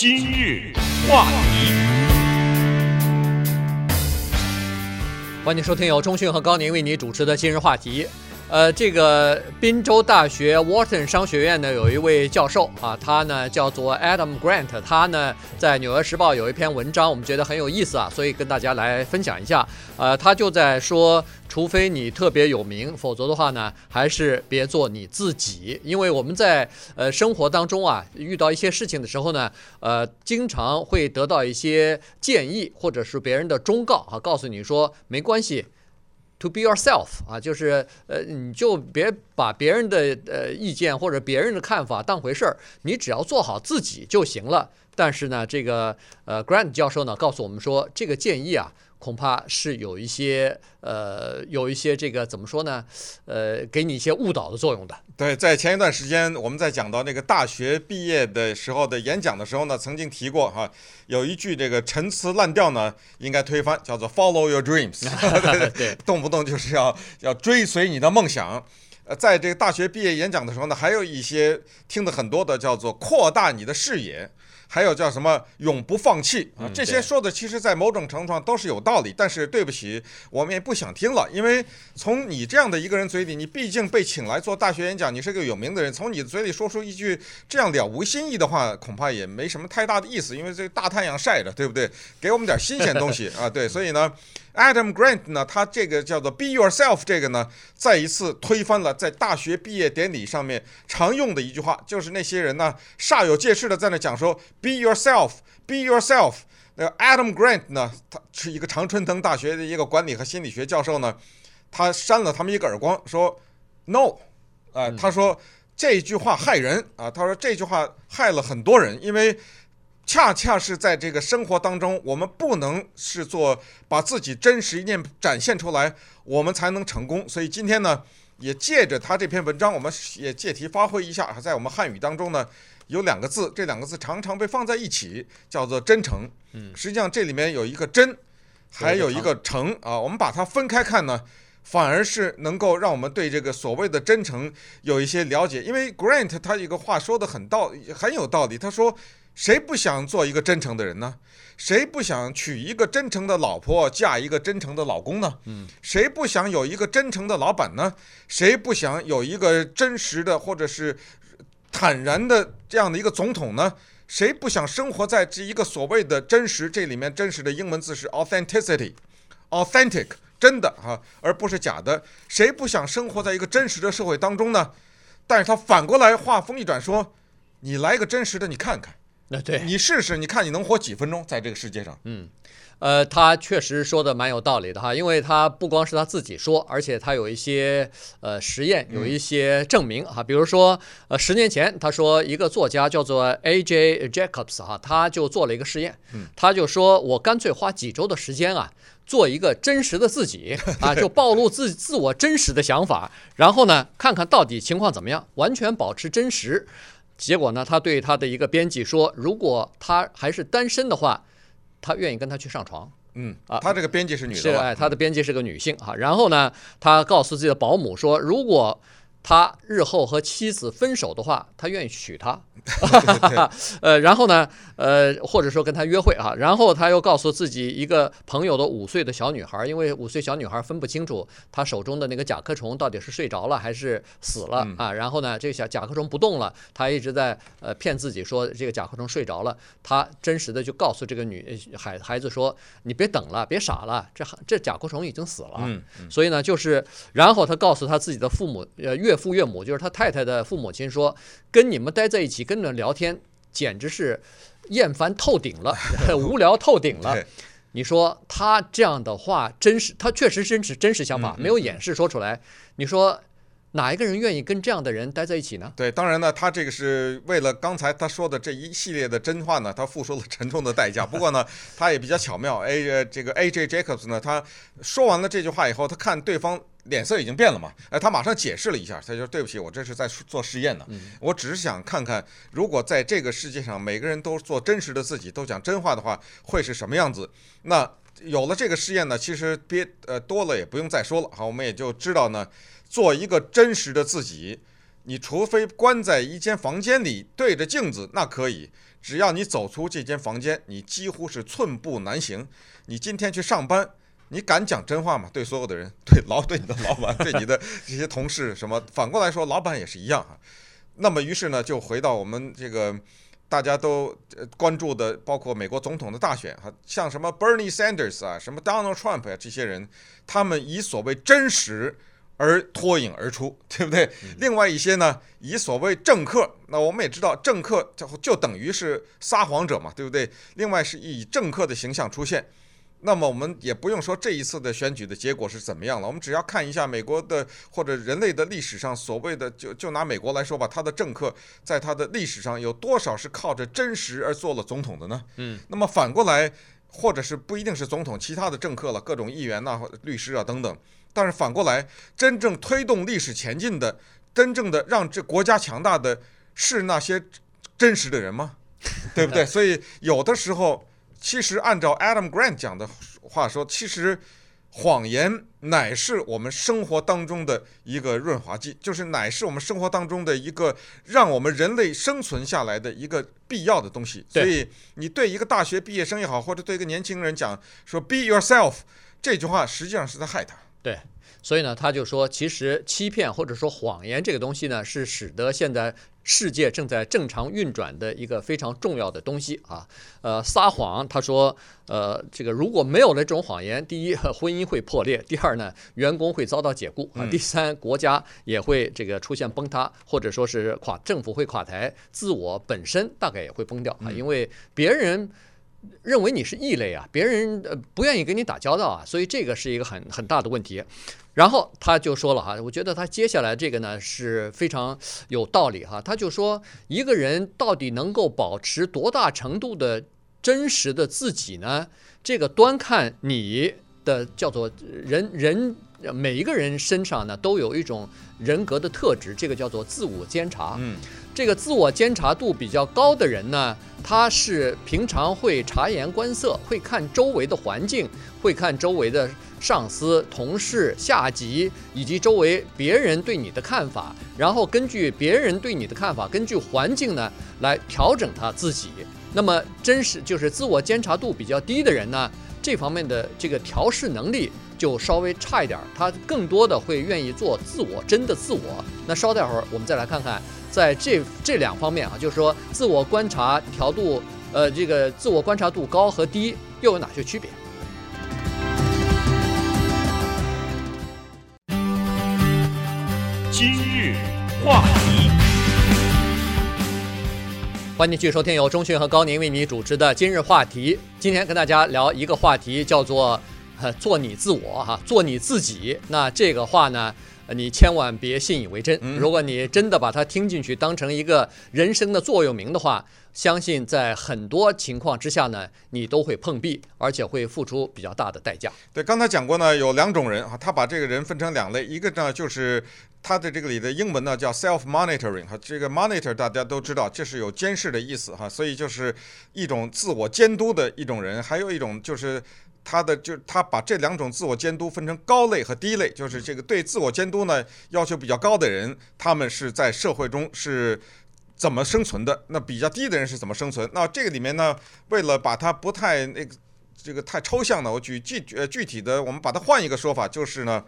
今日话题，欢迎收听由中讯和高宁为你主持的今日话题。呃，这个宾州大学 Wharton 商学院呢，有一位教授啊，他呢叫做 Adam Grant，他呢在《纽约时报》有一篇文章，我们觉得很有意思啊，所以跟大家来分享一下。呃，他就在说，除非你特别有名，否则的话呢，还是别做你自己，因为我们在呃生活当中啊，遇到一些事情的时候呢，呃，经常会得到一些建议，或者是别人的忠告啊，告诉你说没关系。To be yourself 啊，就是呃，你就别把别人的呃意见或者别人的看法当回事儿，你只要做好自己就行了。但是呢，这个呃，Grant 教授呢告诉我们说，这个建议啊。恐怕是有一些呃，有一些这个怎么说呢？呃，给你一些误导的作用的。对，在前一段时间我们在讲到那个大学毕业的时候的演讲的时候呢，曾经提过哈，有一句这个陈词滥调呢，应该推翻，叫做 “Follow your dreams”，对，动不动就是要要追随你的梦想。呃，在这个大学毕业演讲的时候呢，还有一些听的很多的叫做扩大你的视野。还有叫什么永不放弃啊？这些说的其实，在某种程度上都是有道理。但是对不起，我们也不想听了，因为从你这样的一个人嘴里，你毕竟被请来做大学演讲，你是个有名的人，从你的嘴里说出一句这样了无新意的话，恐怕也没什么太大的意思。因为这个大太阳晒着，对不对？给我们点新鲜东西啊！对，所以呢。Adam Grant 呢，他这个叫做 “Be Yourself” 这个呢，再一次推翻了在大学毕业典礼上面常用的一句话，就是那些人呢煞有介事的在那讲说 “Be Yourself”，“Be Yourself”。那个 Adam Grant 呢，他是一个常春藤大学的一个管理和心理学教授呢，他扇了他们一个耳光，说 “No”，啊，他说这句话害人啊，他说这句话害了很多人，因为。恰恰是在这个生活当中，我们不能是做把自己真实一面展现出来，我们才能成功。所以今天呢，也借着他这篇文章，我们也借题发挥一下。在我们汉语当中呢，有两个字，这两个字常常被放在一起，叫做真诚。嗯，实际上这里面有一个真，还有一个诚啊。我们把它分开看呢，反而是能够让我们对这个所谓的真诚有一些了解。因为 Grant 他一个话说的很道很有道理，他说。谁不想做一个真诚的人呢？谁不想娶一个真诚的老婆，嫁一个真诚的老公呢？嗯，谁不想有一个真诚的老板呢？谁不想有一个真实的或者是坦然的这样的一个总统呢？谁不想生活在这一个所谓的真实？这里面真实的英文字是 authenticity，authentic，真的哈，而不是假的。谁不想生活在一个真实的社会当中呢？但是他反过来话锋一转说：“你来一个真实的，你看看。”那对你试试，你看你能活几分钟在这个世界上？嗯，呃，他确实说的蛮有道理的哈，因为他不光是他自己说，而且他有一些呃实验，有一些证明哈。比如说，呃，十年前他说一个作家叫做 A.J. Jacobs 哈，他就做了一个实验，他就说我干脆花几周的时间啊，做一个真实的自己 啊，就暴露自自我真实的想法，然后呢，看看到底情况怎么样，完全保持真实。结果呢，他对他的一个编辑说：“如果他还是单身的话，他愿意跟他去上床。”嗯啊，他这个编辑是女的，是哎，他的编辑是个女性哈。然后呢，他告诉自己的保姆说：“如果他日后和妻子分手的话，他愿意娶她。”呃，然后呢，呃，或者说跟他约会啊，然后他又告诉自己一个朋友的五岁的小女孩，因为五岁小女孩分不清楚她手中的那个甲壳虫到底是睡着了还是死了啊。然后呢，这个小甲壳虫不动了，他一直在呃骗自己说这个甲壳虫睡着了。他真实的就告诉这个女孩孩子说：“你别等了，别傻了，这这甲壳虫已经死了。”所以呢，就是然后他告诉他自己的父母，呃，岳父岳母，就是他太太的父母亲说：“跟你们待在一起。”跟你们聊天简直是厌烦透顶了，无聊透顶了。你说他这样的话，真实，他确实真实真实想法，没有掩饰说出来。你说哪一个人愿意跟这样的人待在一起呢？对，当然呢，他这个是为了刚才他说的这一系列的真话呢，他付出了沉重的代价。不过呢，他也比较巧妙。A 这个 A J Jacobs 呢，他说完了这句话以后，他看对方。脸色已经变了嘛？哎，他马上解释了一下，他说：“对不起，我这是在做实验呢。我只是想看看，如果在这个世界上每个人都做真实的自己，都讲真话的话，会是什么样子？那有了这个实验呢，其实别呃多了也不用再说了。好，我们也就知道呢，做一个真实的自己，你除非关在一间房间里对着镜子，那可以。只要你走出这间房间，你几乎是寸步难行。你今天去上班，你敢讲真话吗？对所有的人，对老对你的老板，对你的这些同事，什么？反过来说，老板也是一样啊。那么于是呢，就回到我们这个大家都关注的，包括美国总统的大选哈，像什么 Bernie Sanders 啊，什么 Donald Trump 啊，这些人，他们以所谓真实而脱颖而出，对不对？另外一些呢，以所谓政客，那我们也知道，政客就就等于是撒谎者嘛，对不对？另外是以政客的形象出现。那么我们也不用说这一次的选举的结果是怎么样了，我们只要看一下美国的或者人类的历史上所谓的，就就拿美国来说吧，他的政客在他的历史上有多少是靠着真实而做了总统的呢？嗯，那么反过来，或者是不一定是总统，其他的政客了，各种议员呐、律师啊等等，但是反过来，真正推动历史前进的，真正的让这国家强大的是那些真实的人吗？对不对？所以有的时候。其实，按照 Adam Grant 讲的话说，其实谎言乃是我们生活当中的一个润滑剂，就是乃是我们生活当中的一个让我们人类生存下来的一个必要的东西。所以，你对一个大学毕业生也好，或者对一个年轻人讲说 “Be yourself” 这句话，实际上是在害他。对。所以呢，他就说，其实欺骗或者说谎言这个东西呢，是使得现在世界正在正常运转的一个非常重要的东西啊。呃，撒谎，他说，呃，这个如果没有了这种谎言，第一，婚姻会破裂；第二呢，员工会遭到解雇啊；第三，国家也会这个出现崩塌，或者说是垮，政府会垮台，自我本身大概也会崩掉啊，因为别人。认为你是异类啊，别人呃不愿意跟你打交道啊，所以这个是一个很很大的问题。然后他就说了哈，我觉得他接下来这个呢是非常有道理哈。他就说，一个人到底能够保持多大程度的真实的自己呢？这个端看你的叫做人人每一个人身上呢都有一种人格的特质，这个叫做自我监察。嗯。这个自我监察度比较高的人呢，他是平常会察言观色，会看周围的环境，会看周围的上司、同事、下级以及周围别人对你的看法，然后根据别人对你的看法，根据环境呢来调整他自己。那么真实就是自我监察度比较低的人呢，这方面的这个调试能力就稍微差一点，他更多的会愿意做自我，真的自我。那稍待会儿我们再来看看。在这这两方面啊，就是说自我观察调度，呃，这个自我观察度高和低又有哪些区别？今日话题，欢迎继续收听由钟迅和高宁为你主持的今日话题。今天跟大家聊一个话题，叫做“做你自我”哈，做你自己。那这个话呢？你千万别信以为真。如果你真的把它听进去，当成一个人生的座右铭的话，相信在很多情况之下呢，你都会碰壁，而且会付出比较大的代价。对，刚才讲过呢，有两种人啊，他把这个人分成两类，一个呢就是他的这个里的英文呢叫 self-monitoring 哈，这个 monitor 大家都知道，这是有监视的意思哈，所以就是一种自我监督的一种人，还有一种就是。他的就他把这两种自我监督分成高类和低类，就是这个对自我监督呢要求比较高的人，他们是在社会中是怎么生存的？那比较低的人是怎么生存？那这个里面呢，为了把它不太那个这个太抽象呢，我举具呃具体的，我们把它换一个说法，就是呢，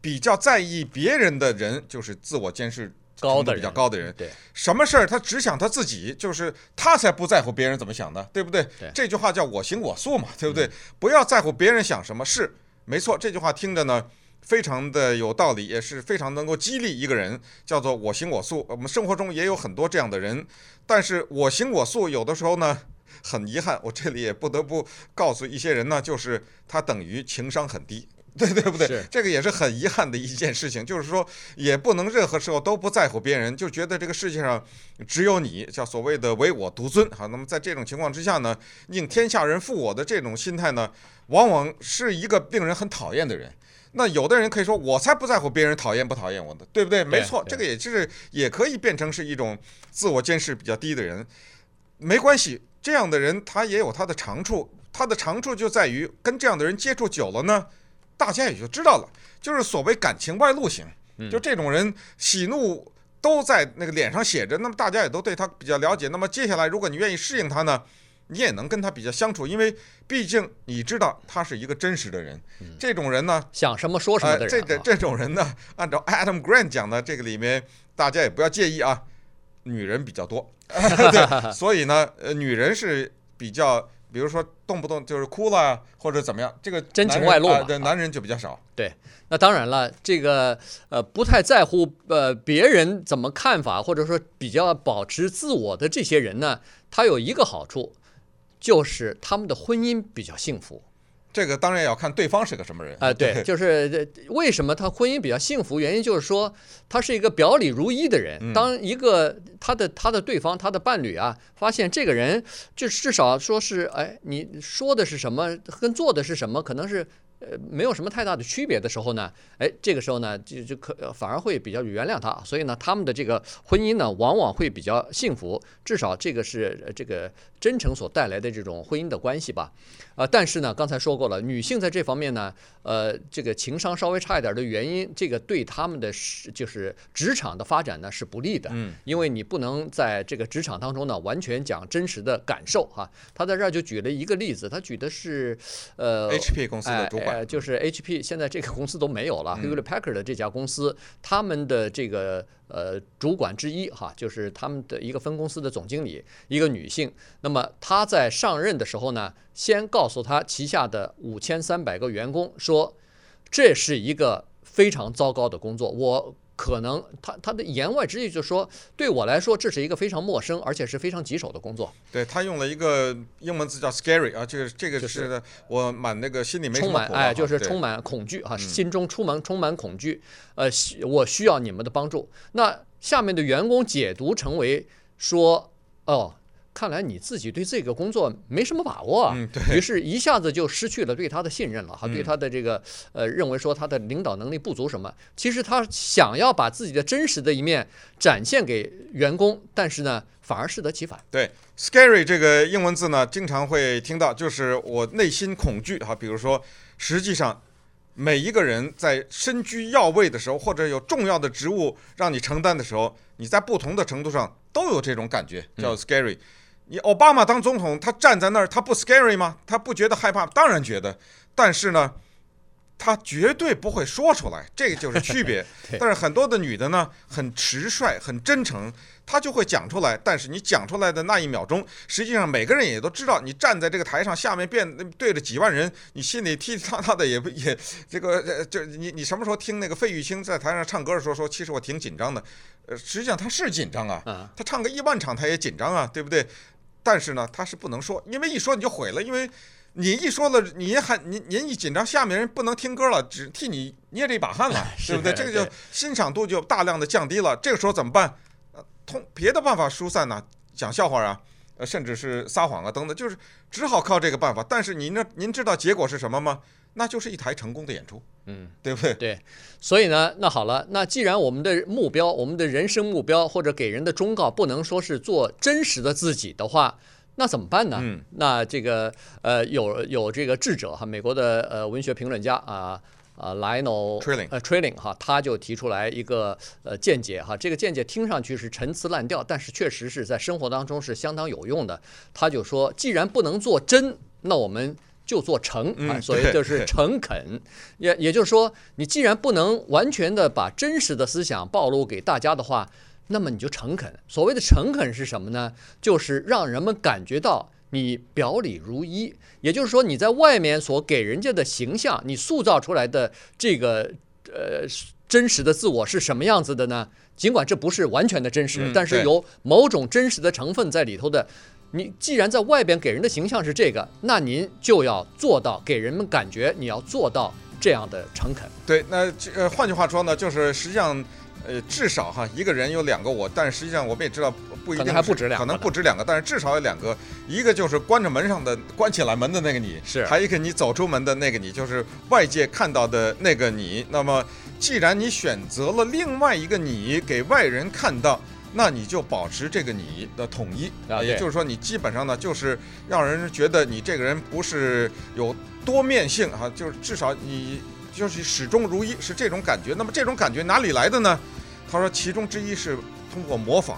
比较在意别人的人，就是自我监视。高的比较高的人，对，什么事儿他只想他自己，就是他才不在乎别人怎么想的，对不对？对，这句话叫我行我素嘛，对不对？不要在乎别人想什么，是没错。这句话听着呢，非常的有道理，也是非常能够激励一个人，叫做我行我素。我们生活中也有很多这样的人，但是我行我素有的时候呢，很遗憾，我这里也不得不告诉一些人呢，就是他等于情商很低。对对不对？这个也是很遗憾的一件事情，就是说也不能任何时候都不在乎别人，就觉得这个世界上只有你，叫所谓的唯我独尊。好，那么在这种情况之下呢，宁天下人负我的这种心态呢，往往是一个令人很讨厌的人。那有的人可以说，我才不在乎别人讨厌不讨厌我的，对不对？没错，这个也就是也可以变成是一种自我监视比较低的人。没关系，这样的人他也有他的长处，他的长处就在于跟这样的人接触久了呢。大家也就知道了，就是所谓感情外露型，就这种人喜怒都在那个脸上写着，那么大家也都对他比较了解。那么接下来，如果你愿意适应他呢，你也能跟他比较相处，因为毕竟你知道他是一个真实的人。这种人呢，想什么说什么的人。这这这种人呢，按照 Adam Grant 讲的，这个里面大家也不要介意啊，女人比较多，对，所以呢，呃，女人是比较。比如说动不动就是哭了或者怎么样，这个真情外露嘛，对，男人就比较少。对，那当然了，这个呃不太在乎呃别人怎么看法，或者说比较保持自我的这些人呢，他有一个好处，就是他们的婚姻比较幸福。这个当然要看对方是个什么人啊，对，就是为什么他婚姻比较幸福？原因就是说他是一个表里如一的人。当一个他的他的对方他的伴侣啊，发现这个人就至少说是哎，你说的是什么，跟做的是什么，可能是。呃，没有什么太大的区别的时候呢，哎，这个时候呢，就就可反而会比较原谅他，所以呢，他们的这个婚姻呢，往往会比较幸福，至少这个是这个真诚所带来的这种婚姻的关系吧。啊、呃，但是呢，刚才说过了，女性在这方面呢，呃，这个情商稍微差一点的原因，这个对他们的就是职场的发展呢是不利的，嗯，因为你不能在这个职场当中呢完全讲真实的感受哈。他在这儿就举了一个例子，他举的是呃，HP 公司的主管。呃，就是 HP 现在这个公司都没有了，Hewlett Packard 的这家公司，他们的这个呃主管之一哈，就是他们的一个分公司的总经理，一个女性。那么她在上任的时候呢，先告诉她旗下的五千三百个员工说，这是一个非常糟糕的工作，我。可能他他的言外之意就是说，对我来说这是一个非常陌生而且是非常棘手的工作。对，他用了一个英文字叫 scary 啊，这个这个是我满那个心里没充满哎，就是充满恐惧哈，心中充满充满恐惧。呃，我需要你们的帮助。那下面的员工解读成为说，哦。看来你自己对这个工作没什么把握啊，于是一下子就失去了对他的信任了哈，对他的这个呃认为说他的领导能力不足什么，其实他想要把自己的真实的一面展现给员工，但是呢反而适得其反。对，scary 这个英文字呢，经常会听到，就是我内心恐惧哈，比如说，实际上每一个人在身居要位的时候，或者有重要的职务让你承担的时候，你在不同的程度上都有这种感觉，叫 scary。你奥巴马当总统，他站在那儿，他不 scary 吗？他不觉得害怕？当然觉得。但是呢，他绝对不会说出来，这个就是区别。但是很多的女的呢，很直率，很真诚，她就会讲出来。但是你讲出来的那一秒钟，实际上每个人也都知道，你站在这个台上，下面变对着几万人，你心里踢踢踏踏的也不也这个就你你什么时候听那个费玉清在台上唱歌的时候说，其实我挺紧张的。呃，实际上他是紧张啊，他唱个一万场他也紧张啊，对不对？但是呢，他是不能说，因为一说你就毁了，因为你一说了，你还您您一紧张，下面人不能听歌了，只替你捏着一把汗了，对不对？这个就欣赏度就大量的降低了。这个时候怎么办？呃，通别的办法疏散呢？讲笑话啊，呃，甚至是撒谎啊等等，就是只好靠这个办法。但是您呢，您知道结果是什么吗？那就是一台成功的演出，嗯，对不对？对，所以呢，那好了，那既然我们的目标，我们的人生目标或者给人的忠告不能说是做真实的自己的话，那怎么办呢？嗯，那这个呃，有有这个智者哈，美国的呃文学评论家啊啊，Lionel Trilling 呃 Trilling 哈，他就提出来一个呃见解哈，这个见解听上去是陈词滥调，但是确实是在生活当中是相当有用的。他就说，既然不能做真，那我们。就做诚啊，所以就是诚恳，也也就是说，你既然不能完全的把真实的思想暴露给大家的话，那么你就诚恳。所谓的诚恳是什么呢？就是让人们感觉到你表里如一，也就是说你在外面所给人家的形象，你塑造出来的这个呃真实的自我是什么样子的呢？尽管这不是完全的真实，但是有某种真实的成分在里头的。你既然在外边给人的形象是这个，那您就要做到给人们感觉你要做到这样的诚恳。对，那呃，换句话说呢，就是实际上，呃，至少哈，一个人有两个我，但实际上我们也知道不一定，可能还不止两个，可能不止两个，但是至少有两个，一个就是关着门上的关起来门的那个你，是，还有一个你走出门的那个你，就是外界看到的那个你。那么，既然你选择了另外一个你给外人看到。那你就保持这个你的统一啊，也就是说，你基本上呢，就是让人觉得你这个人不是有多面性哈、啊，就是至少你就是始终如一，是这种感觉。那么这种感觉哪里来的呢？他说其中之一是通过模仿，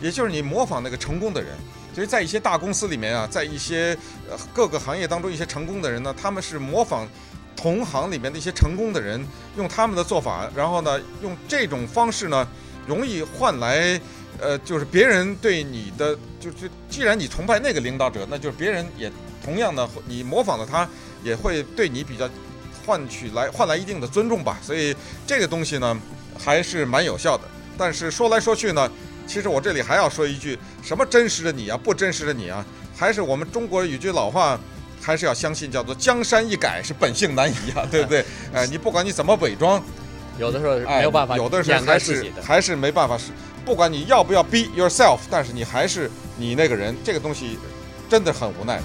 也就是你模仿那个成功的人。所以在一些大公司里面啊，在一些呃各个行业当中，一些成功的人呢，他们是模仿同行里面的一些成功的人，用他们的做法，然后呢，用这种方式呢，容易换来呃，就是别人对你的，就就既然你崇拜那个领导者，那就是别人也同样的，你模仿了他，也会对你比较换取来换来一定的尊重吧。所以这个东西呢，还是蛮有效的。但是说来说去呢。其实我这里还要说一句，什么真实的你啊，不真实的你啊，还是我们中国有句老话，还是要相信，叫做江山易改，是本性难移啊，对不对？哎，你不管你怎么伪装，有的时候没有办法，有的时候还是还是没办法，是不管你要不要 be yourself，但是你还是你那个人，这个东西真的很无奈的。